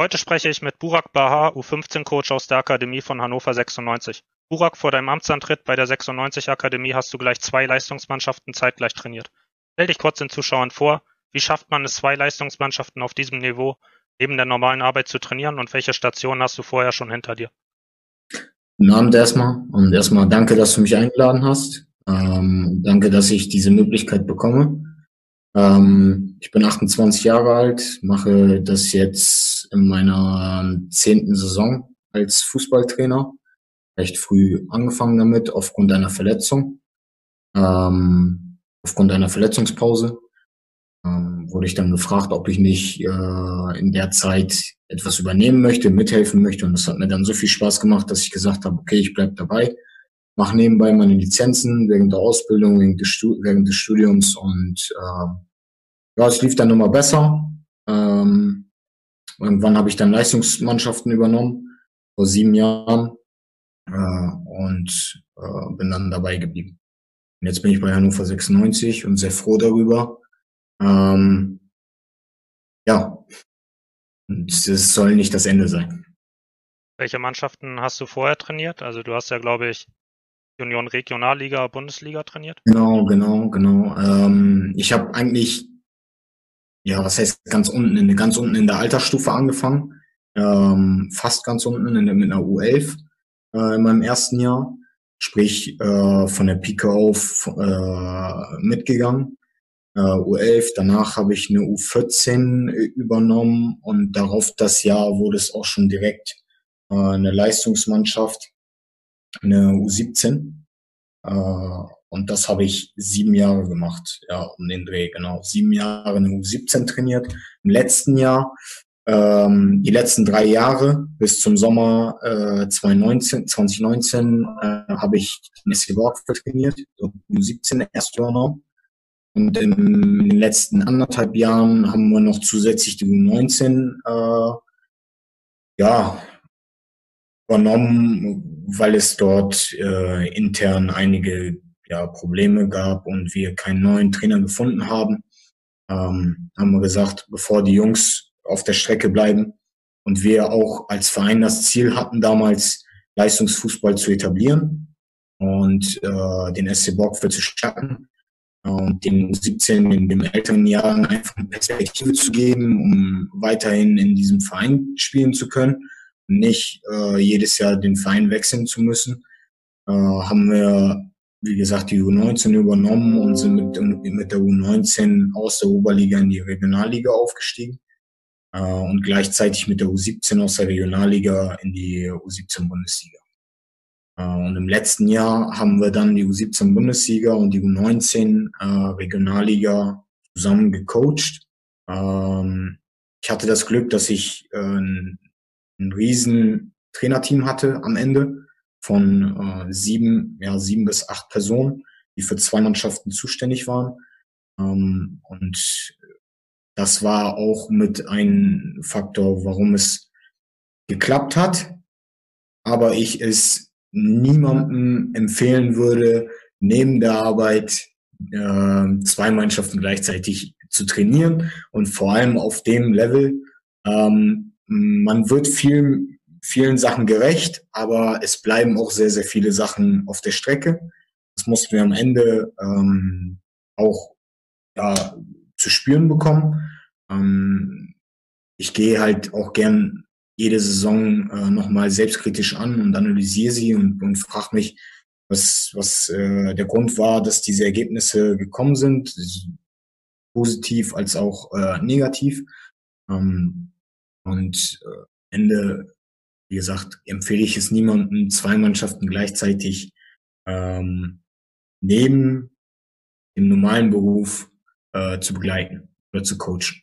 Heute spreche ich mit Burak Bahar, U15-Coach aus der Akademie von Hannover 96. Burak, vor deinem Amtsantritt bei der 96 Akademie hast du gleich zwei Leistungsmannschaften zeitgleich trainiert. Stell dich kurz den Zuschauern vor, wie schafft man es, zwei Leistungsmannschaften auf diesem Niveau neben der normalen Arbeit zu trainieren und welche Stationen hast du vorher schon hinter dir? Guten Abend erstmal und erstmal danke, dass du mich eingeladen hast. Ähm, danke, dass ich diese Möglichkeit bekomme. Ähm, ich bin 28 Jahre alt, mache das jetzt in meiner zehnten Saison als Fußballtrainer. Recht früh angefangen damit, aufgrund einer Verletzung. Ähm, aufgrund einer Verletzungspause ähm, wurde ich dann gefragt, ob ich nicht äh, in der Zeit etwas übernehmen möchte, mithelfen möchte. Und das hat mir dann so viel Spaß gemacht, dass ich gesagt habe, okay, ich bleib dabei, mache nebenbei meine Lizenzen während der Ausbildung, während des, Stud während des Studiums und äh, ja, es lief dann immer besser. Ähm, irgendwann habe ich dann Leistungsmannschaften übernommen, vor sieben Jahren, äh, und äh, bin dann dabei geblieben. Und jetzt bin ich bei Hannover 96 und sehr froh darüber. Ähm, ja, und es soll nicht das Ende sein. Welche Mannschaften hast du vorher trainiert? Also du hast ja, glaube ich, Union Regionalliga, Bundesliga trainiert. Genau, genau, genau. Ähm, ich habe eigentlich ja, was heißt ganz unten, in, ganz unten in der Altersstufe angefangen, ähm, fast ganz unten in, mit einer U11 äh, in meinem ersten Jahr, sprich äh, von der Pike auf äh, mitgegangen. Äh, U11, danach habe ich eine U14 übernommen und darauf das Jahr wurde es auch schon direkt äh, eine Leistungsmannschaft, eine U17. Äh, und das habe ich sieben Jahre gemacht, ja, um den Dreh, genau. Sieben Jahre in U17 trainiert. Im letzten Jahr, ähm, die letzten drei Jahre bis zum Sommer äh, 2019, 2019 äh, habe ich in Borgfeld trainiert, U17 erst übernommen. Und in den letzten anderthalb Jahren haben wir noch zusätzlich die U19 äh, ja, übernommen, weil es dort äh, intern einige ja, Probleme gab und wir keinen neuen Trainer gefunden haben, ähm, haben wir gesagt, bevor die Jungs auf der Strecke bleiben und wir auch als Verein das Ziel hatten, damals Leistungsfußball zu etablieren und äh, den SC Borgfeld zu starten und den 17 in den älteren Jahren einfach eine Perspektive zu geben, um weiterhin in diesem Verein spielen zu können und nicht äh, jedes Jahr den Verein wechseln zu müssen, äh, haben wir wie gesagt, die U19 übernommen und sind mit, mit der U19 aus der Oberliga in die Regionalliga aufgestiegen äh, und gleichzeitig mit der U17 aus der Regionalliga in die U17 Bundesliga. Äh, und im letzten Jahr haben wir dann die U17 Bundesliga und die U19 äh, Regionalliga zusammen gecoacht. Ähm, ich hatte das Glück, dass ich äh, ein, ein riesen Trainerteam hatte am Ende von äh, sieben, ja, sieben bis acht Personen, die für zwei Mannschaften zuständig waren. Ähm, und das war auch mit ein Faktor, warum es geklappt hat. Aber ich es niemandem empfehlen würde, neben der Arbeit äh, zwei Mannschaften gleichzeitig zu trainieren und vor allem auf dem Level. Ähm, man wird viel vielen Sachen gerecht, aber es bleiben auch sehr, sehr viele Sachen auf der Strecke. Das mussten wir am Ende ähm, auch ja, zu spüren bekommen. Ähm, ich gehe halt auch gern jede Saison äh, nochmal selbstkritisch an und analysiere sie und, und frage mich, was, was äh, der Grund war, dass diese Ergebnisse gekommen sind, positiv als auch äh, negativ. Ähm, und äh, Ende wie gesagt, empfehle ich es niemandem, zwei Mannschaften gleichzeitig ähm, neben dem normalen Beruf äh, zu begleiten oder zu coachen.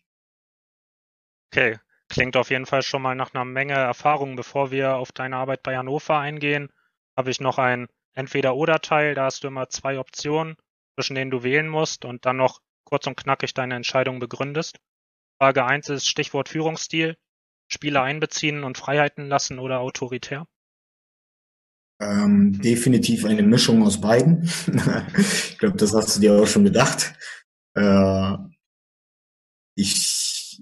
Okay, klingt auf jeden Fall schon mal nach einer Menge Erfahrung. Bevor wir auf deine Arbeit bei Hannover eingehen, habe ich noch ein Entweder-Oder-Teil. Da hast du immer zwei Optionen, zwischen denen du wählen musst und dann noch kurz und knackig deine Entscheidung begründest. Frage eins ist Stichwort Führungsstil. Spieler einbeziehen und Freiheiten lassen oder autoritär? Ähm, definitiv eine Mischung aus beiden. ich glaube, das hast du dir auch schon gedacht. Äh, ich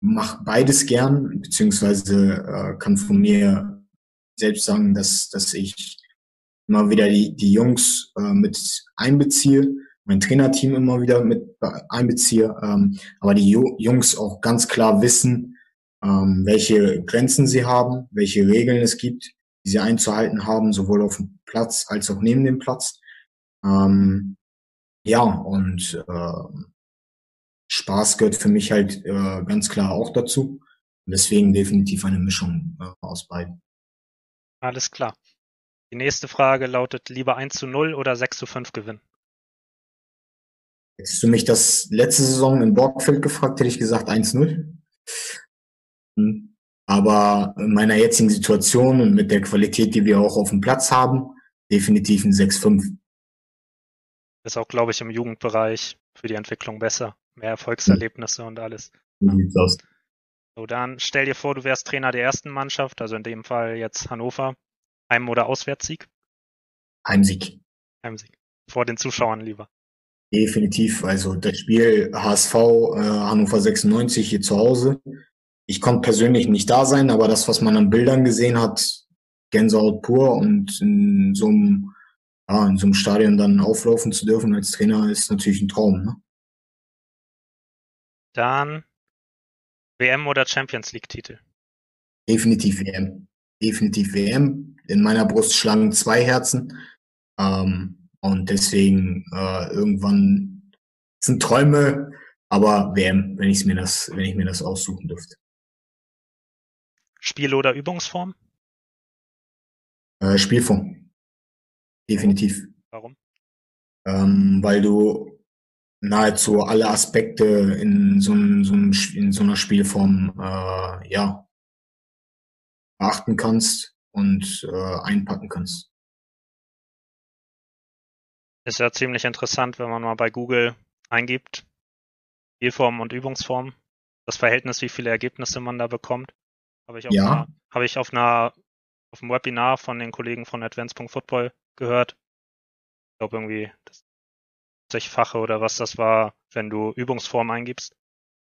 mache beides gern, beziehungsweise äh, kann von mir selbst sagen, dass, dass ich immer wieder die, die Jungs äh, mit einbeziehe, mein Trainerteam immer wieder mit einbeziehe, ähm, aber die Jungs auch ganz klar wissen, ähm, welche Grenzen sie haben, welche Regeln es gibt, die sie einzuhalten haben, sowohl auf dem Platz als auch neben dem Platz. Ähm, ja, und äh, Spaß gehört für mich halt äh, ganz klar auch dazu. Deswegen definitiv eine Mischung äh, aus beiden. Alles klar. Die nächste Frage lautet, lieber 1 zu 0 oder 6 zu 5 gewinnen? Hättest du mich das letzte Saison in Borgfeld gefragt, hätte ich gesagt 1-0. Aber in meiner jetzigen Situation und mit der Qualität, die wir auch auf dem Platz haben, definitiv ein 6-5. Ist auch, glaube ich, im Jugendbereich für die Entwicklung besser. Mehr Erfolgserlebnisse und alles. So, dann stell dir vor, du wärst Trainer der ersten Mannschaft, also in dem Fall jetzt Hannover. Heim- oder Auswärtssieg? Heimsieg. Heimsieg. Vor den Zuschauern lieber. Definitiv. Also das Spiel HSV äh, Hannover 96 hier zu Hause. Ich konnte persönlich nicht da sein, aber das, was man an Bildern gesehen hat, Gänsehaut pur und in so einem, ja, in so einem Stadion dann auflaufen zu dürfen als Trainer ist natürlich ein Traum. Ne? Dann WM oder Champions League Titel? Definitiv WM. Definitiv WM. In meiner Brust schlagen zwei Herzen. Ähm, und deswegen äh, irgendwann sind Träume, aber WM, wenn ich mir das, wenn ich mir das aussuchen dürfte. Spiel oder Übungsform? Äh, Spielform. Definitiv. Warum? Ähm, weil du nahezu alle Aspekte in so, einem, so, einem, in so einer Spielform äh, ja beachten kannst und äh, einpacken kannst. Ist ja ziemlich interessant, wenn man mal bei Google eingibt, Spielform und Übungsform, das Verhältnis, wie viele Ergebnisse man da bekommt. Habe ich, auf ja. einer, habe ich auf einer auf einem Webinar von den Kollegen von Advanced.football gehört. Ich glaube irgendwie das 60-fache oder was das war, wenn du Übungsform eingibst.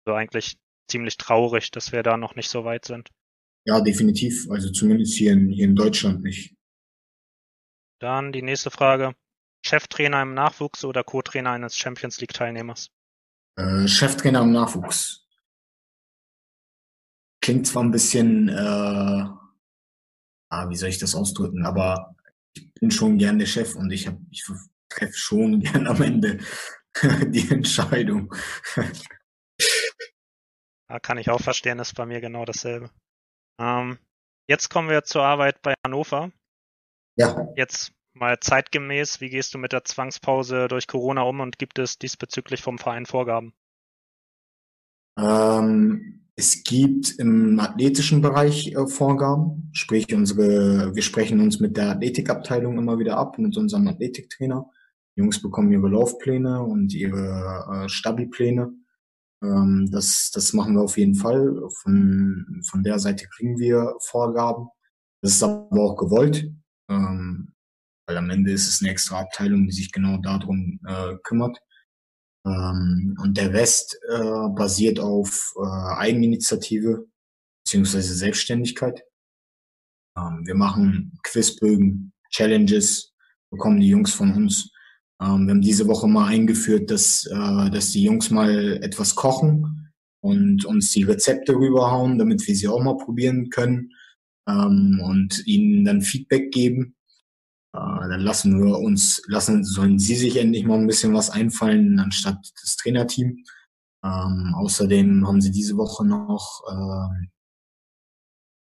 Also eigentlich ziemlich traurig, dass wir da noch nicht so weit sind. Ja, definitiv. Also zumindest hier in, hier in Deutschland nicht. Dann die nächste Frage. Cheftrainer im Nachwuchs oder Co-Trainer eines Champions League Teilnehmers? Äh, Cheftrainer im Nachwuchs. Klingt zwar ein bisschen, äh, ah, wie soll ich das ausdrücken, aber ich bin schon gern der Chef und ich, hab, ich treffe schon gern am Ende die Entscheidung. Da kann ich auch verstehen, ist bei mir genau dasselbe. Ähm, jetzt kommen wir zur Arbeit bei Hannover. Ja. Jetzt mal zeitgemäß, wie gehst du mit der Zwangspause durch Corona um und gibt es diesbezüglich vom Verein Vorgaben? Ähm, es gibt im athletischen Bereich äh, Vorgaben, sprich unsere, wir sprechen uns mit der Athletikabteilung immer wieder ab, mit unserem Athletiktrainer. Die Jungs bekommen ihre Laufpläne und ihre äh, Stabipläne. Ähm, das, das machen wir auf jeden Fall. Von, von der Seite kriegen wir Vorgaben. Das ist aber auch gewollt. Ähm, weil am Ende ist es eine extra Abteilung, die sich genau darum äh, kümmert. Ähm, und der Rest äh, basiert auf äh, Eigeninitiative beziehungsweise Selbstständigkeit. Ähm, wir machen Quizbögen, Challenges, bekommen die Jungs von uns. Ähm, wir haben diese Woche mal eingeführt, dass, äh, dass die Jungs mal etwas kochen und uns die Rezepte rüberhauen, damit wir sie auch mal probieren können ähm, und ihnen dann Feedback geben. Äh, dann lassen wir uns, lassen, sollen sie sich endlich mal ein bisschen was einfallen, anstatt das Trainerteam. Ähm, außerdem haben sie diese Woche noch, äh,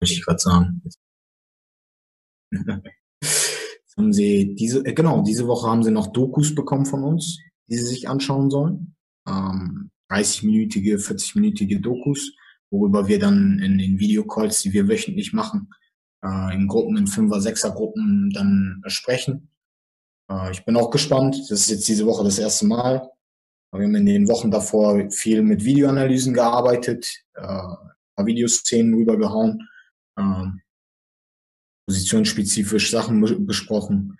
möchte ich gerade sagen, haben sie diese, äh, genau, diese Woche haben sie noch Dokus bekommen von uns, die sie sich anschauen sollen. Ähm, 30-minütige, 40-minütige Dokus, worüber wir dann in den Videocalls, die wir wöchentlich machen, äh, in Gruppen, in Fünfer-, Sechser-Gruppen dann sprechen. Äh, ich bin auch gespannt. Das ist jetzt diese Woche das erste Mal. Wir haben in den Wochen davor viel mit Videoanalysen gearbeitet, äh, paar Videoszenen rübergehauen, äh, positionsspezifisch Sachen besprochen.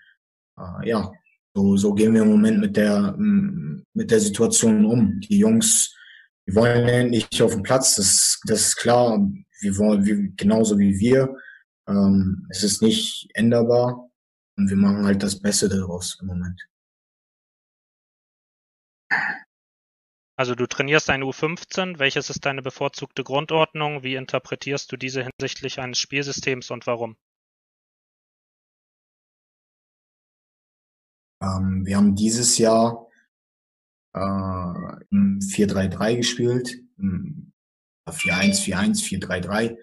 Äh, ja, so, so gehen wir im Moment mit der, mit der Situation um. Die Jungs, die wollen endlich auf dem Platz, das, das ist klar. Wir wollen, wir, genauso wie wir. Ähm, es ist nicht änderbar und wir machen halt das Beste daraus im Moment. Also du trainierst eine U15. Welches ist deine bevorzugte Grundordnung? Wie interpretierst du diese hinsichtlich eines Spielsystems und warum? Ähm, wir haben dieses Jahr äh, im 4-3-3 gespielt, 4-1, 4-1, 4-3-3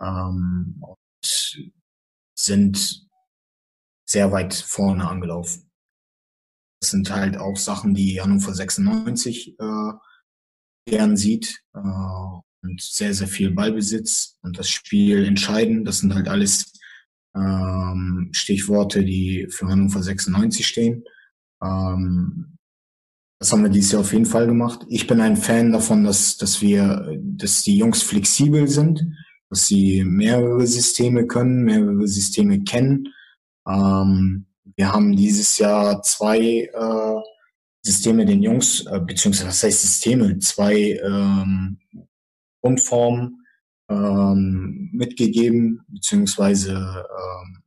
ähm, und sind sehr weit vorne angelaufen. Das sind halt auch Sachen, die Hannover 96 äh, gern sieht äh, und sehr, sehr viel Ballbesitz und das Spiel entscheiden. Das sind halt alles ähm, Stichworte, die für Hannover 96 stehen. Ähm, das haben wir dieses Jahr auf jeden Fall gemacht. Ich bin ein Fan davon, dass, dass wir, dass die Jungs flexibel sind, dass sie mehrere Systeme können, mehrere Systeme kennen. Ähm, wir haben dieses Jahr zwei äh, Systeme den Jungs, äh, beziehungsweise was heißt Systeme, zwei ähm, Grundformen ähm, mitgegeben, beziehungsweise ähm,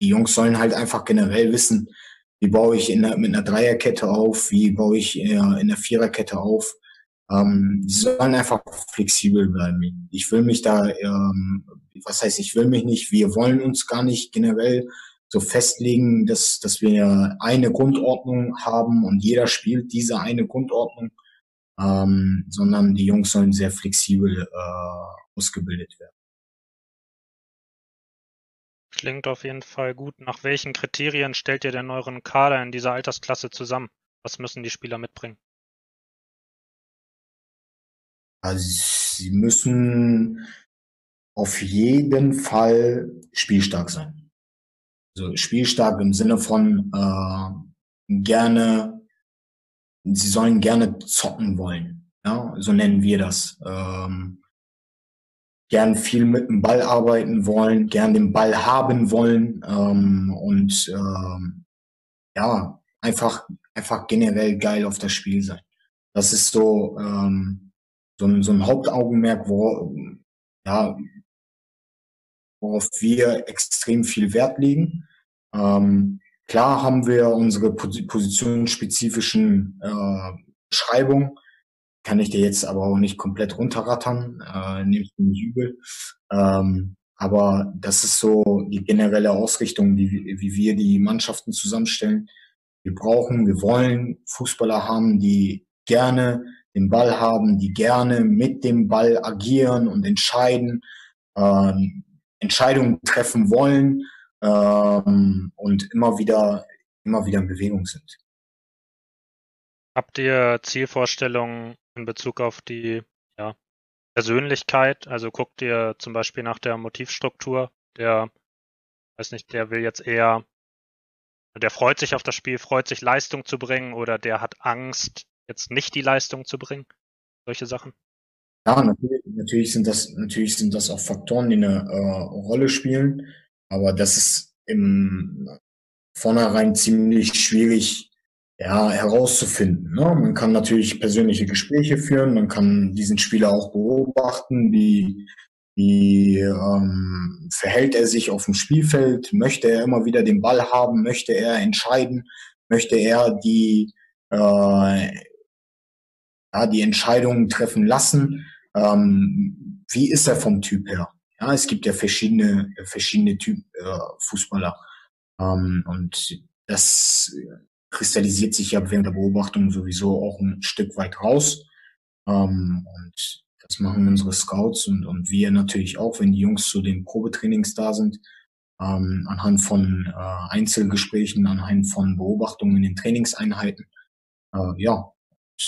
die Jungs sollen halt einfach generell wissen, wie baue ich in der, mit einer Dreierkette auf, wie baue ich äh, in der Viererkette auf. Ähm, sie sollen einfach flexibel bleiben. Ich will mich da, ähm, was heißt, ich will mich nicht, wir wollen uns gar nicht generell so festlegen, dass, dass wir eine Grundordnung haben und jeder spielt diese eine Grundordnung, ähm, sondern die Jungs sollen sehr flexibel äh, ausgebildet werden. Klingt auf jeden Fall gut. Nach welchen Kriterien stellt ihr denn euren Kader in dieser Altersklasse zusammen? Was müssen die Spieler mitbringen? Also sie müssen auf jeden Fall spielstark sein. Also spielstark im Sinne von äh, gerne, sie sollen gerne zocken wollen. Ja, so nennen wir das. Ähm, gern viel mit dem Ball arbeiten wollen, gern den Ball haben wollen ähm, und ähm, ja, einfach, einfach generell geil auf das Spiel sein. Das ist so, ähm, so, ein, so ein Hauptaugenmerk, wo, ja, worauf wir extrem viel Wert legen. Ähm, klar haben wir unsere positionsspezifischen äh, Beschreibungen, kann ich dir jetzt aber auch nicht komplett runterrattern, äh, nehme ich nicht übel. Ähm, aber das ist so die generelle Ausrichtung, die, wie wir die Mannschaften zusammenstellen. Wir brauchen, wir wollen Fußballer haben, die gerne den Ball haben, die gerne mit dem Ball agieren und entscheiden, ähm, Entscheidungen treffen wollen ähm, und immer wieder, immer wieder in Bewegung sind. Habt ihr Zielvorstellungen in Bezug auf die ja, Persönlichkeit. Also guck dir zum Beispiel nach der Motivstruktur. Der, weiß nicht, der will jetzt eher, der freut sich auf das Spiel, freut sich Leistung zu bringen oder der hat Angst, jetzt nicht die Leistung zu bringen. Solche Sachen. Ja, natürlich, natürlich sind das, natürlich sind das auch Faktoren, die eine äh, Rolle spielen. Aber das ist im vornherein ziemlich schwierig ja, herauszufinden. Ne? Man kann natürlich persönliche Gespräche führen, man kann diesen Spieler auch beobachten, wie, wie ähm, verhält er sich auf dem Spielfeld, möchte er immer wieder den Ball haben, möchte er entscheiden, möchte er die, äh, ja, die Entscheidungen treffen lassen, ähm, wie ist er vom Typ her? Ja, es gibt ja verschiedene, verschiedene Typ äh, Fußballer. Ähm, und das kristallisiert sich ja während der Beobachtung sowieso auch ein Stück weit raus. Ähm, und das machen unsere Scouts und, und wir natürlich auch, wenn die Jungs zu den Probetrainings da sind, ähm, anhand von äh, Einzelgesprächen, anhand von Beobachtungen in den Trainingseinheiten. Äh, ja,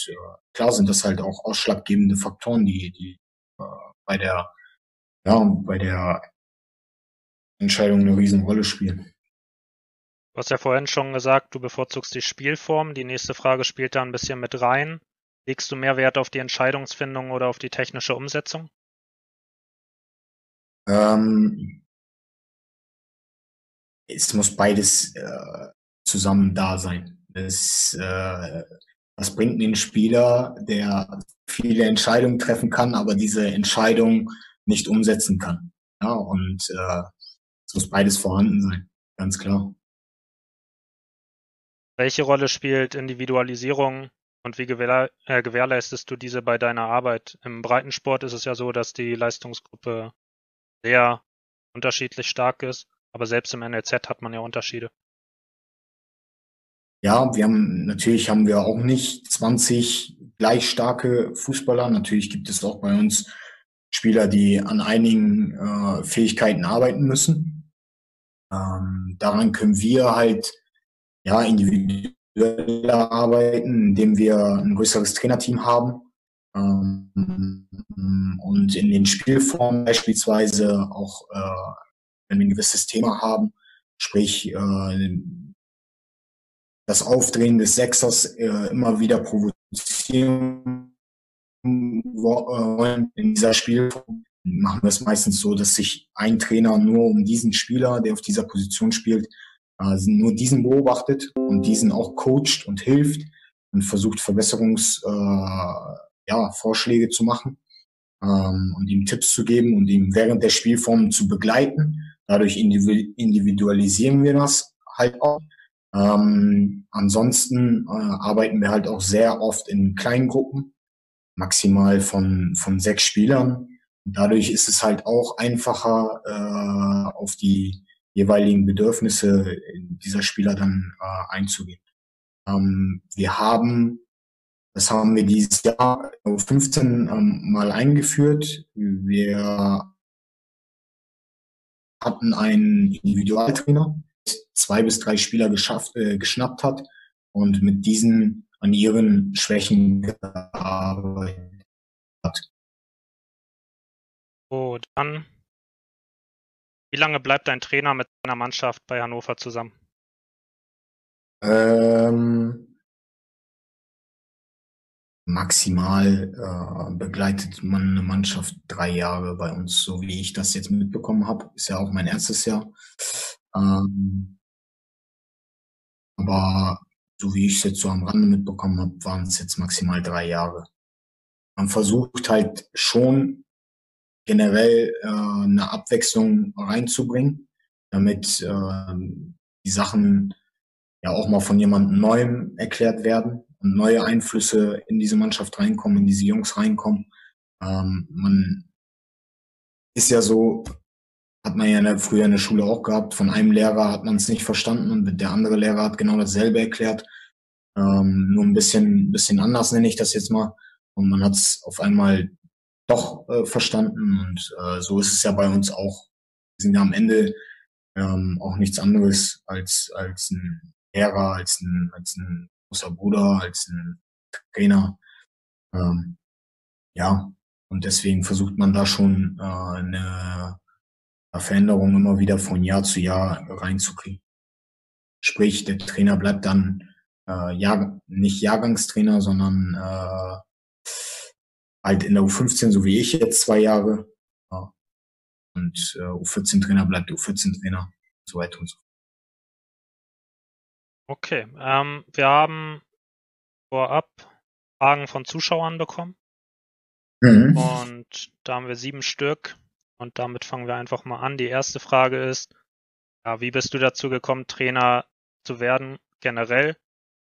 äh, klar sind das halt auch ausschlaggebende Faktoren, die, die äh, bei der ja, bei der Entscheidung eine Riesenrolle spielen. Du hast ja vorhin schon gesagt, du bevorzugst die Spielform. Die nächste Frage spielt da ein bisschen mit rein. Legst du mehr Wert auf die Entscheidungsfindung oder auf die technische Umsetzung? Ähm, es muss beides äh, zusammen da sein. Es, äh, was bringt ein Spieler, der viele Entscheidungen treffen kann, aber diese Entscheidung nicht umsetzen kann. Ja, und äh, es muss beides vorhanden sein, ganz klar. Welche Rolle spielt Individualisierung und wie gewähr, äh, gewährleistest du diese bei deiner Arbeit? Im Breitensport ist es ja so, dass die Leistungsgruppe sehr unterschiedlich stark ist, aber selbst im NLZ hat man ja Unterschiede. Ja, wir haben natürlich haben wir auch nicht 20 gleich starke Fußballer. Natürlich gibt es auch bei uns Spieler, die an einigen äh, Fähigkeiten arbeiten müssen. Ähm, daran können wir halt ja individueller arbeiten, indem wir ein größeres Trainerteam haben ähm, und in den Spielformen beispielsweise auch, äh, wenn wir ein gewisses Thema haben, sprich äh, das Aufdrehen des Sechsers äh, immer wieder provozieren wollen in dieser Spielform, machen wir es meistens so, dass sich ein Trainer nur um diesen Spieler, der auf dieser Position spielt, äh, nur diesen beobachtet und diesen auch coacht und hilft und versucht Verbesserungsvorschläge äh, ja, Vorschläge zu machen ähm, und ihm Tipps zu geben und ihm während der Spielform zu begleiten. Dadurch individualisieren wir das halt auch ähm, ansonsten äh, arbeiten wir halt auch sehr oft in kleinen Gruppen, maximal von, von sechs Spielern. Und dadurch ist es halt auch einfacher, äh, auf die jeweiligen Bedürfnisse dieser Spieler dann äh, einzugehen. Ähm, wir haben, das haben wir dieses Jahr 15 ähm, mal eingeführt. Wir hatten einen Individualtrainer, zwei bis drei Spieler geschafft, äh, geschnappt hat und mit diesen an ihren Schwächen gearbeitet hat. So, dann, wie lange bleibt dein Trainer mit seiner Mannschaft bei Hannover zusammen? Ähm, maximal äh, begleitet man eine Mannschaft drei Jahre bei uns, so wie ich das jetzt mitbekommen habe. Ist ja auch mein erstes Jahr. Ähm, aber so wie ich es jetzt so am Rande mitbekommen habe, waren es jetzt maximal drei Jahre. Man versucht halt schon generell äh, eine Abwechslung reinzubringen, damit äh, die Sachen ja auch mal von jemandem Neuem erklärt werden und neue Einflüsse in diese Mannschaft reinkommen, in diese Jungs reinkommen. Ähm, man ist ja so, hat man ja früher in der Schule auch gehabt. Von einem Lehrer hat man es nicht verstanden und der andere Lehrer hat genau dasselbe erklärt. Ähm, nur ein bisschen, bisschen anders nenne ich das jetzt mal. Und man hat es auf einmal doch äh, verstanden. Und äh, so ist es ja bei uns auch. Wir sind ja am Ende ähm, auch nichts anderes als, als ein Lehrer, als ein, als ein großer Bruder, als ein Trainer. Ähm, ja, und deswegen versucht man da schon äh, eine Veränderungen immer wieder von Jahr zu Jahr reinzukriegen. Sprich, der Trainer bleibt dann äh, Jahr, nicht Jahrgangstrainer, sondern äh, halt in der U15, so wie ich jetzt zwei Jahre. Ja. Und äh, U14-Trainer bleibt U14-Trainer, so weiter und so fort. Okay, ähm, wir haben vorab Fragen von Zuschauern bekommen. Mhm. Und da haben wir sieben Stück. Und damit fangen wir einfach mal an. Die erste Frage ist, ja, wie bist du dazu gekommen, Trainer zu werden generell?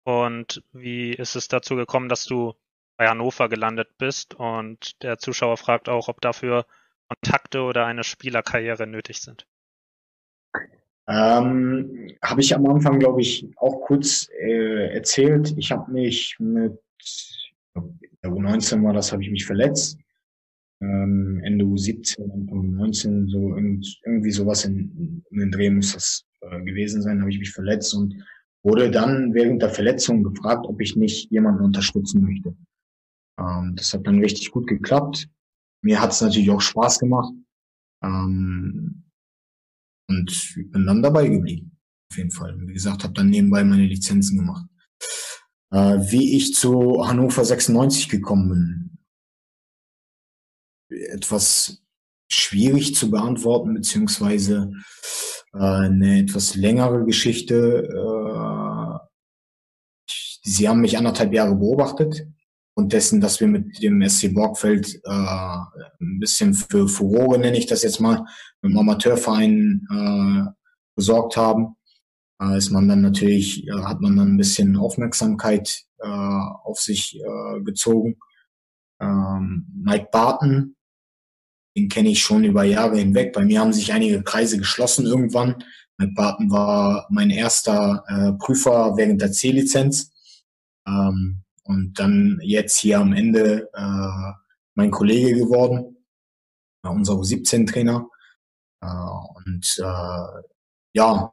Und wie ist es dazu gekommen, dass du bei Hannover gelandet bist? Und der Zuschauer fragt auch, ob dafür Kontakte oder eine Spielerkarriere nötig sind. Ähm, habe ich am Anfang, glaube ich, auch kurz äh, erzählt. Ich habe mich mit, der U19 war das, habe ich mich verletzt ähm, Ende U17, Anfang 19, so irgendwie sowas in, in den Dreh muss das äh, gewesen sein, habe ich mich verletzt und wurde dann während der Verletzung gefragt, ob ich nicht jemanden unterstützen möchte. Ähm, das hat dann richtig gut geklappt. Mir hat es natürlich auch Spaß gemacht. Ähm, und bin dann dabei geblieben, auf jeden Fall. Wie gesagt, habe dann nebenbei meine Lizenzen gemacht. Äh, wie ich zu Hannover 96 gekommen bin, etwas schwierig zu beantworten, beziehungsweise äh, eine etwas längere Geschichte. Äh, sie haben mich anderthalb Jahre beobachtet und dessen, dass wir mit dem SC Borgfeld äh, ein bisschen für Furore, nenne ich das jetzt mal, mit dem Amateurverein äh, gesorgt haben, äh, ist man dann natürlich, äh, hat man dann ein bisschen Aufmerksamkeit äh, auf sich äh, gezogen. Ähm, Mike Barton, den kenne ich schon über Jahre hinweg. Bei mir haben sich einige Kreise geschlossen irgendwann. Mike Barton war mein erster äh, Prüfer während der C-Lizenz. Ähm, und dann jetzt hier am Ende äh, mein Kollege geworden, äh, unser U17-Trainer. Äh, und äh, ja,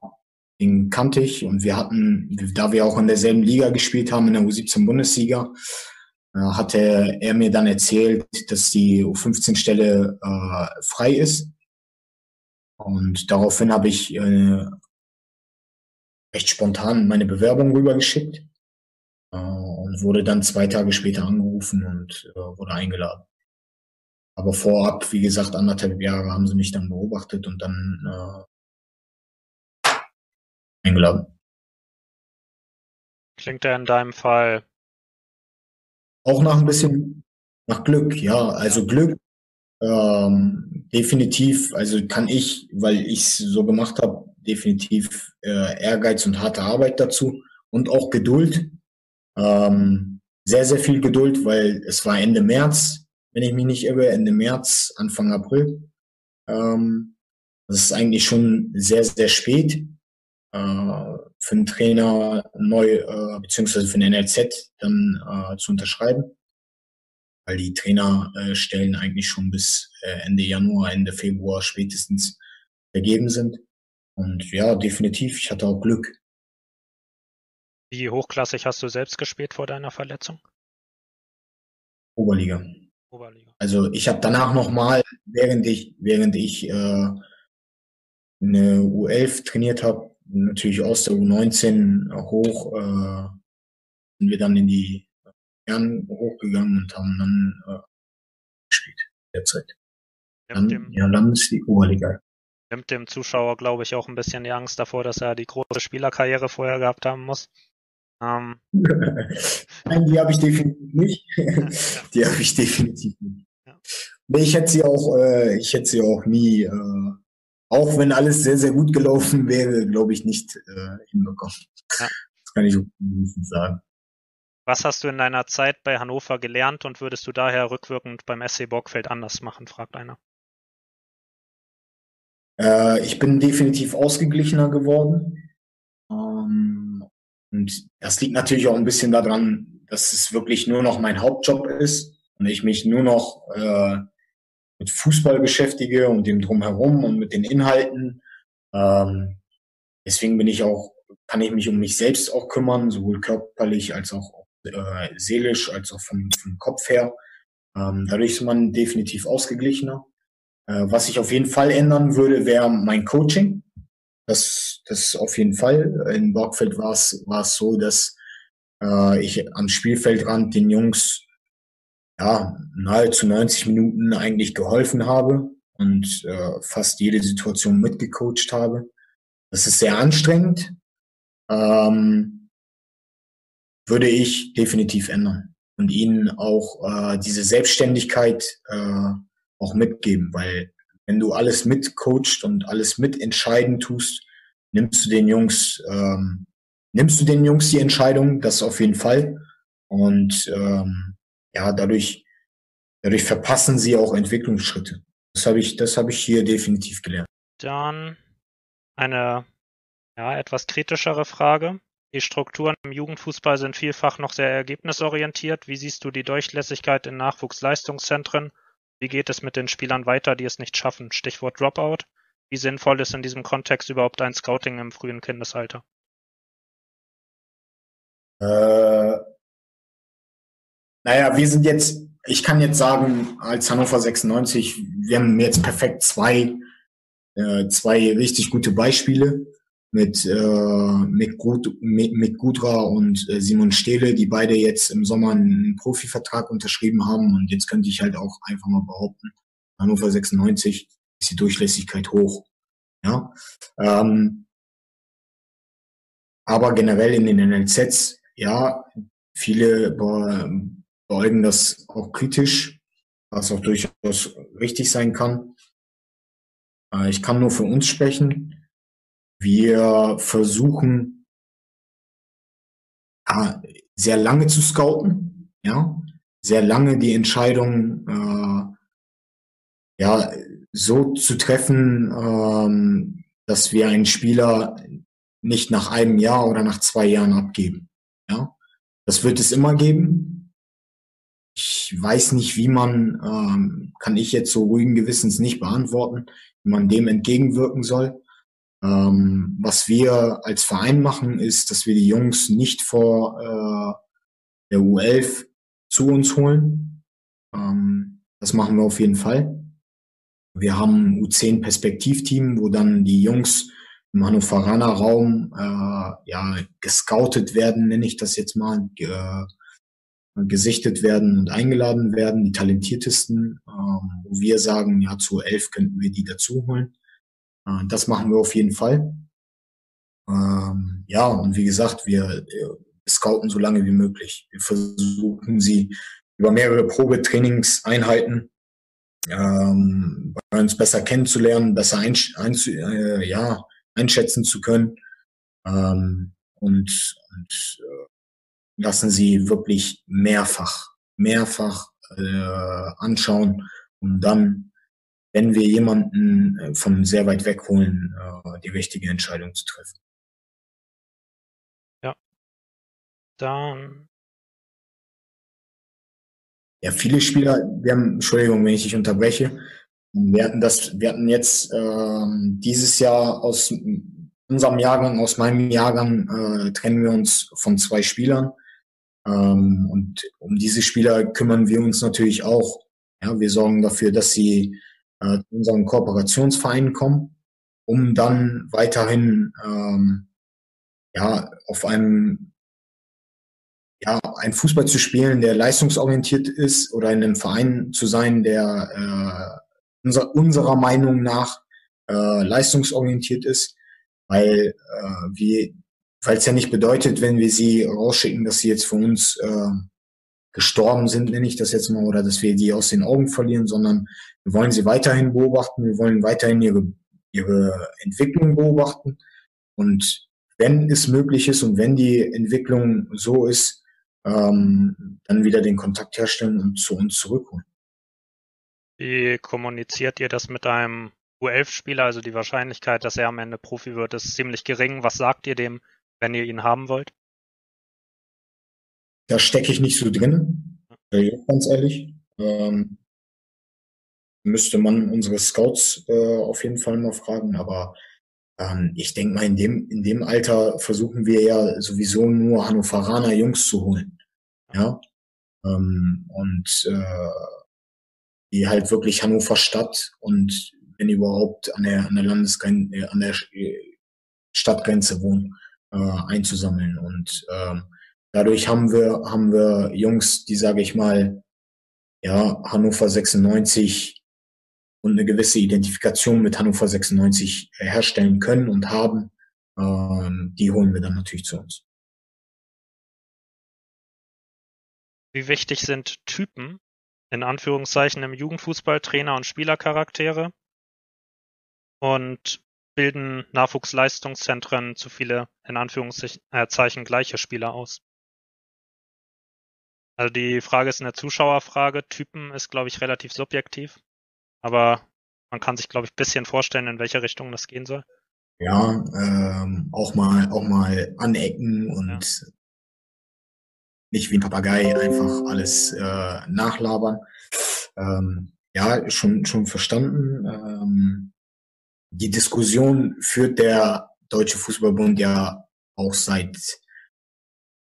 den kannte ich und wir hatten, da wir auch in derselben Liga gespielt haben, in der U17-Bundesliga, äh, hatte er mir dann erzählt, dass die U15-Stelle äh, frei ist. Und daraufhin habe ich äh, recht spontan meine Bewerbung rübergeschickt äh, und wurde dann zwei Tage später angerufen und äh, wurde eingeladen. Aber vorab, wie gesagt, anderthalb Jahre haben sie mich dann beobachtet und dann äh, eingeladen. Klingt ja in deinem Fall auch nach ein bisschen nach Glück, ja. Also Glück ähm, definitiv, also kann ich, weil ich es so gemacht habe, definitiv äh, Ehrgeiz und harte Arbeit dazu und auch Geduld. Ähm, sehr, sehr viel Geduld, weil es war Ende März, wenn ich mich nicht irre, Ende März, Anfang April. Ähm, das ist eigentlich schon sehr, sehr spät äh, für einen Trainer neu, äh, beziehungsweise für den NLZ dann äh, zu unterschreiben. Weil die Trainerstellen äh, eigentlich schon bis äh, Ende Januar, Ende Februar spätestens vergeben sind. Und ja, definitiv, ich hatte auch Glück. Wie hochklassig hast du selbst gespielt vor deiner Verletzung? Oberliga. Oberliga. Also ich habe danach nochmal, während ich, während ich äh, eine U11 trainiert habe, natürlich aus der U19 hoch, äh, sind wir dann in die Herren hochgegangen und haben dann äh, gespielt derzeit. Dann, dem, ja, dann ist die Oberliga. Nimmt dem Zuschauer, glaube ich, auch ein bisschen die Angst davor, dass er die große Spielerkarriere vorher gehabt haben muss. Ähm. Nein, die habe ich definitiv nicht. die habe ich definitiv nicht. Ja. Ich hätte sie auch, äh, ich hätte sie auch nie, äh, auch wenn alles sehr, sehr gut gelaufen wäre, glaube ich, nicht äh, hinbekommen. Ja. Das kann ich nicht sagen. Was hast du in deiner Zeit bei Hannover gelernt und würdest du daher rückwirkend beim SC Borgfeld anders machen, fragt einer. Äh, ich bin definitiv ausgeglichener geworden. Ähm, und das liegt natürlich auch ein bisschen daran, dass es wirklich nur noch mein Hauptjob ist und ich mich nur noch äh, mit Fußball beschäftige und dem drumherum und mit den Inhalten. Ähm, deswegen bin ich auch, kann ich mich um mich selbst auch kümmern, sowohl körperlich als auch äh, seelisch, als auch vom, vom Kopf her. Ähm, dadurch ist man definitiv ausgeglichener. Äh, was ich auf jeden Fall ändern würde, wäre mein Coaching. Das, das auf jeden Fall. In Borgfeld war es war es so, dass äh, ich am Spielfeldrand den Jungs ja, nahezu 90 Minuten eigentlich geholfen habe und äh, fast jede Situation mitgecoacht habe. Das ist sehr anstrengend. Ähm, würde ich definitiv ändern und ihnen auch äh, diese Selbstständigkeit äh, auch mitgeben, weil wenn du alles mitcoacht und alles mitentscheiden tust, nimmst du den Jungs, ähm, nimmst du den Jungs die Entscheidung, das auf jeden Fall. Und ähm, ja, dadurch, dadurch verpassen sie auch Entwicklungsschritte. Das habe ich, das habe ich hier definitiv gelernt. Dann eine ja, etwas kritischere Frage. Die Strukturen im Jugendfußball sind vielfach noch sehr ergebnisorientiert. Wie siehst du die Durchlässigkeit in Nachwuchsleistungszentren? Wie geht es mit den Spielern weiter, die es nicht schaffen? Stichwort Dropout. Wie sinnvoll ist in diesem Kontext überhaupt ein Scouting im frühen Kindesalter? Äh, naja, wir sind jetzt, ich kann jetzt sagen, als Hannover 96, wir haben jetzt perfekt zwei, äh, zwei richtig gute Beispiele mit äh, Mick, Gut, Mick Gudra und äh, Simon Stehle, die beide jetzt im Sommer einen Profivertrag unterschrieben haben. Und jetzt könnte ich halt auch einfach mal behaupten, Hannover 96 ist die Durchlässigkeit hoch. Ja. Ähm, aber generell in den NLZs ja, viele beäugen das auch kritisch, was auch durchaus richtig sein kann. Äh, ich kann nur für uns sprechen. Wir versuchen sehr lange zu scouten, ja, sehr lange die Entscheidung äh, ja so zu treffen, ähm, dass wir einen Spieler nicht nach einem Jahr oder nach zwei Jahren abgeben. Ja, das wird es immer geben. Ich weiß nicht, wie man, ähm, kann ich jetzt so ruhigen Gewissens nicht beantworten, wie man dem entgegenwirken soll. Ähm, was wir als Verein machen, ist, dass wir die Jungs nicht vor äh, der U11 zu uns holen. Ähm, das machen wir auf jeden Fall. Wir haben ein U10 Perspektivteam, wo dann die Jungs im Hannoveraner Raum äh, ja gescoutet werden, nenne ich das jetzt mal, äh, gesichtet werden und eingeladen werden, die talentiertesten, ähm, wo wir sagen, ja, zu elf könnten wir die dazu holen. Äh, das machen wir auf jeden Fall. Ähm, ja, und wie gesagt, wir äh, scouten so lange wie möglich. Wir versuchen sie über mehrere Probetrainingseinheiten ähm, bei uns besser kennenzulernen, besser einsch äh, ja, einschätzen zu können ähm, und, und lassen sie wirklich mehrfach, mehrfach äh, anschauen, um dann, wenn wir jemanden äh, von sehr weit weg holen, äh, die richtige Entscheidung zu treffen. Ja. Dann ja, viele Spieler, wir haben, Entschuldigung, wenn ich dich unterbreche, wir hatten das, wir hatten jetzt ähm, dieses Jahr aus unserem Jahrgang, aus meinem Jahrgang, äh, trennen wir uns von zwei Spielern. Ähm, und um diese Spieler kümmern wir uns natürlich auch. Ja, wir sorgen dafür, dass sie äh, zu unseren Kooperationsvereinen kommen, um dann weiterhin ähm, ja, auf einem ja, ein Fußball zu spielen, der leistungsorientiert ist oder in einem Verein zu sein, der äh, unser, unserer Meinung nach äh, leistungsorientiert ist, weil äh, wir, weil es ja nicht bedeutet, wenn wir sie rausschicken, dass sie jetzt für uns äh, gestorben sind, nenne ich das jetzt mal, oder dass wir die aus den Augen verlieren, sondern wir wollen sie weiterhin beobachten, wir wollen weiterhin ihre, ihre Entwicklung beobachten und wenn es möglich ist und wenn die Entwicklung so ist, ähm, dann wieder den Kontakt herstellen und zu uns zurückholen. Wie kommuniziert ihr das mit einem U11-Spieler? Also die Wahrscheinlichkeit, dass er am Ende Profi wird, ist ziemlich gering. Was sagt ihr dem, wenn ihr ihn haben wollt? Da stecke ich nicht so drin, ganz ehrlich. Ähm, müsste man unsere Scouts äh, auf jeden Fall mal fragen, aber ähm, ich denke mal, in dem, in dem Alter versuchen wir ja sowieso nur Hannoveraner Jungs zu holen. Ja. Ähm, und äh, die halt wirklich Hannover Stadt und wenn überhaupt an der, an der Landesgrenze, äh, an der äh, Stadtgrenze wohnen, äh, einzusammeln. Und ähm, dadurch haben wir, haben wir Jungs, die, sage ich mal, ja, Hannover 96 und eine gewisse Identifikation mit Hannover 96 herstellen können und haben, ähm, die holen wir dann natürlich zu uns. Wie wichtig sind Typen, in Anführungszeichen, im Jugendfußball Trainer und Spielercharaktere? Und bilden Nachwuchsleistungszentren zu viele, in Anführungszeichen, gleiche Spieler aus? Also die Frage ist eine Zuschauerfrage. Typen ist, glaube ich, relativ subjektiv. Aber man kann sich, glaube ich, ein bisschen vorstellen, in welche Richtung das gehen soll. Ja, ähm, auch mal, auch mal anecken und ja. nicht wie ein Papagei einfach alles äh, nachlabern. Ähm, ja, schon, schon verstanden. Ähm, die Diskussion führt der Deutsche Fußballbund ja auch seit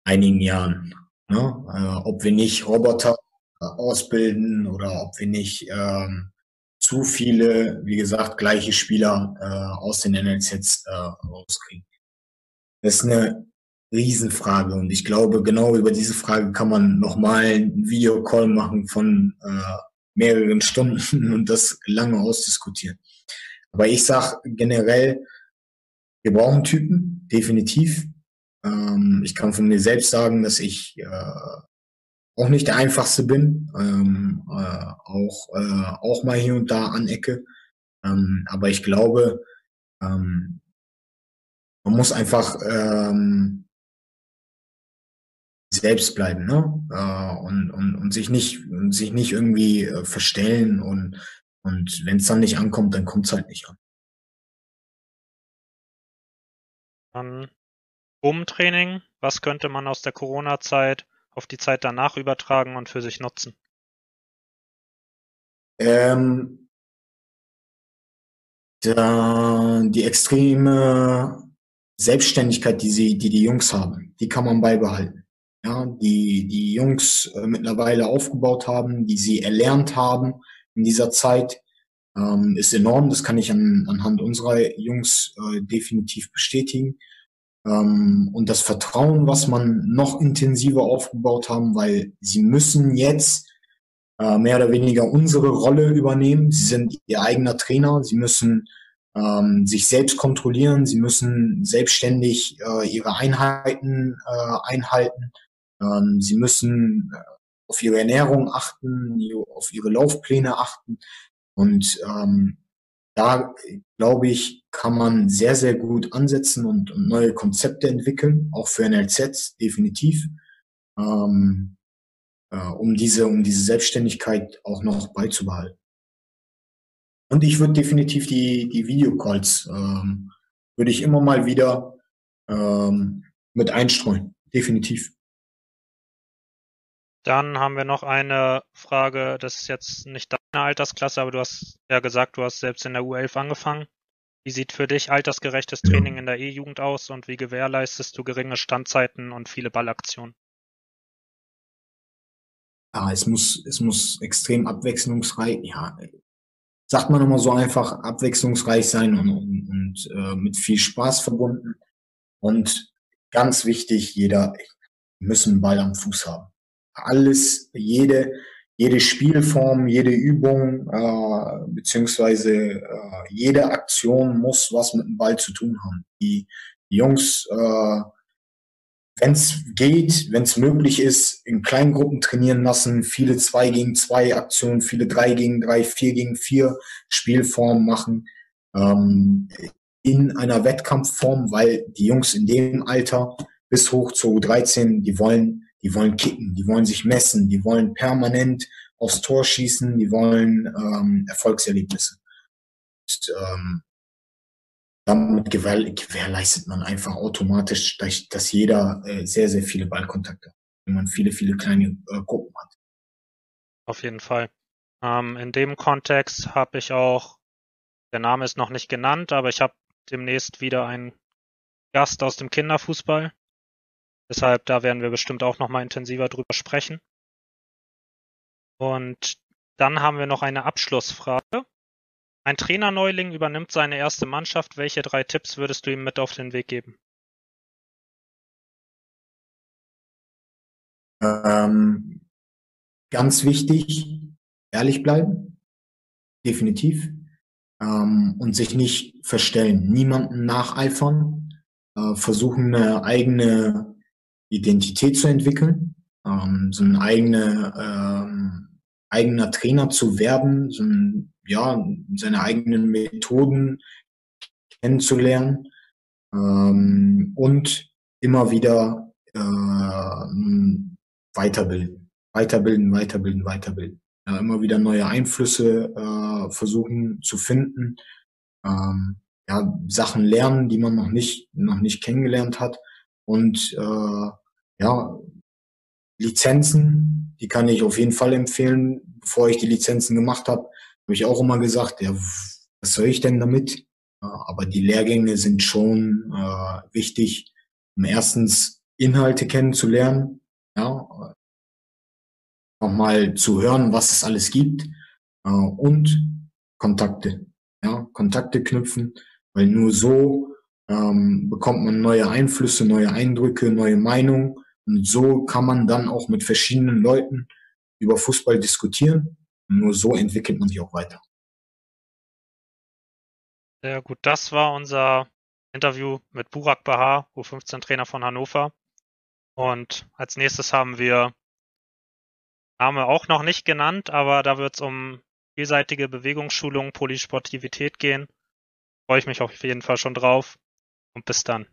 einigen Jahren. Ne? Äh, ob wir nicht Roboter ausbilden oder ob wir nicht ähm, zu viele, wie gesagt, gleiche Spieler äh, aus den NLZs äh, rauskriegen. Das ist eine Riesenfrage und ich glaube, genau über diese Frage kann man nochmal einen Videocall machen von äh, mehreren Stunden und das lange ausdiskutieren. Aber ich sag generell, wir brauchen Typen, definitiv. Ähm, ich kann von mir selbst sagen, dass ich äh, auch nicht der einfachste bin, ähm, äh, auch, äh, auch mal hier und da anecke. Ähm, aber ich glaube, ähm, man muss einfach ähm, selbst bleiben, ne? Äh, und, und, und sich nicht und sich nicht irgendwie äh, verstellen und und wenn es dann nicht ankommt, dann kommt es halt nicht an. Dann Umtraining. Was könnte man aus der Corona-Zeit auf die Zeit danach übertragen und für sich nutzen? Ähm, da, die extreme Selbstständigkeit, die sie, die die Jungs haben, die kann man beibehalten. Ja, die die Jungs äh, mittlerweile aufgebaut haben, die sie erlernt haben in dieser Zeit, ähm, ist enorm. Das kann ich an, anhand unserer Jungs äh, definitiv bestätigen. Ähm, und das Vertrauen, was man noch intensiver aufgebaut haben, weil sie müssen jetzt äh, mehr oder weniger unsere Rolle übernehmen. Sie sind ihr eigener Trainer. Sie müssen ähm, sich selbst kontrollieren. Sie müssen selbstständig äh, ihre Einheiten äh, einhalten. Ähm, sie müssen äh, auf ihre Ernährung achten, auf ihre Laufpläne achten. Und ähm, da, glaube ich, kann man sehr, sehr gut ansetzen und, und neue Konzepte entwickeln, auch für NLZ definitiv. Ähm, äh, um diese, um diese Selbstständigkeit auch noch beizubehalten. Und ich würde definitiv die, die Videocalls, ähm, würde ich immer mal wieder ähm, mit einstreuen. Definitiv. Dann haben wir noch eine Frage, das ist jetzt nicht deine Altersklasse, aber du hast ja gesagt, du hast selbst in der U11 angefangen. Wie sieht für dich altersgerechtes Training in der E-Jugend aus und wie gewährleistest du geringe Standzeiten und viele Ballaktionen? ja, es muss, es muss extrem abwechslungsreich, ja, sagt man immer so einfach, abwechslungsreich sein und, und, und äh, mit viel Spaß verbunden. Und ganz wichtig, jeder muss einen Ball am Fuß haben. Alles, jede, jede Spielform, jede Übung, äh, beziehungsweise äh, jede Aktion muss was mit dem Ball zu tun haben. Die, Jungs äh, wenn es geht, wenn es möglich ist, in kleinen Gruppen trainieren lassen, viele 2 gegen 2 Aktionen, viele 3 gegen 3, 4 gegen 4 Spielformen machen, ähm, in einer Wettkampfform, weil die Jungs in dem Alter bis hoch zu U13, die wollen, die wollen kicken, die wollen sich messen, die wollen permanent aufs Tor schießen, die wollen ähm, Erfolgserlebnisse. Und, ähm, damit gewähr, gewährleistet man einfach automatisch, dass jeder äh, sehr, sehr viele Ballkontakte hat, wenn man viele, viele kleine äh, Gruppen hat. Auf jeden Fall. Ähm, in dem Kontext habe ich auch, der Name ist noch nicht genannt, aber ich habe demnächst wieder einen Gast aus dem Kinderfußball. Deshalb, da werden wir bestimmt auch nochmal intensiver drüber sprechen. Und dann haben wir noch eine Abschlussfrage. Ein Trainerneuling übernimmt seine erste Mannschaft. Welche drei Tipps würdest du ihm mit auf den Weg geben? Ähm, ganz wichtig, ehrlich bleiben. Definitiv. Ähm, und sich nicht verstellen. Niemanden nacheifern. Äh, versuchen eine eigene Identität zu entwickeln. Ähm, so ein eigene, ähm, eigener Trainer zu werden. So ein ja, seine eigenen Methoden kennenzulernen ähm, und immer wieder äh, weiterbilden, weiterbilden, weiterbilden, weiterbilden. Ja, immer wieder neue Einflüsse äh, versuchen zu finden, ähm, ja, Sachen lernen, die man noch nicht noch nicht kennengelernt hat und äh, ja Lizenzen, die kann ich auf jeden Fall empfehlen. Bevor ich die Lizenzen gemacht habe, habe ich auch immer gesagt, ja, was soll ich denn damit? Aber die Lehrgänge sind schon äh, wichtig, um erstens Inhalte kennenzulernen, ja, nochmal zu hören, was es alles gibt äh, und Kontakte, ja, Kontakte knüpfen, weil nur so ähm, bekommt man neue Einflüsse, neue Eindrücke, neue Meinungen und so kann man dann auch mit verschiedenen Leuten über Fußball diskutieren nur so entwickelt man sich auch weiter. Sehr gut, das war unser Interview mit Burak Bahar, U15-Trainer von Hannover. Und als nächstes haben wir Name auch noch nicht genannt, aber da wird es um vielseitige Bewegungsschulung, Polysportivität gehen. Freue ich mich auf jeden Fall schon drauf. Und bis dann.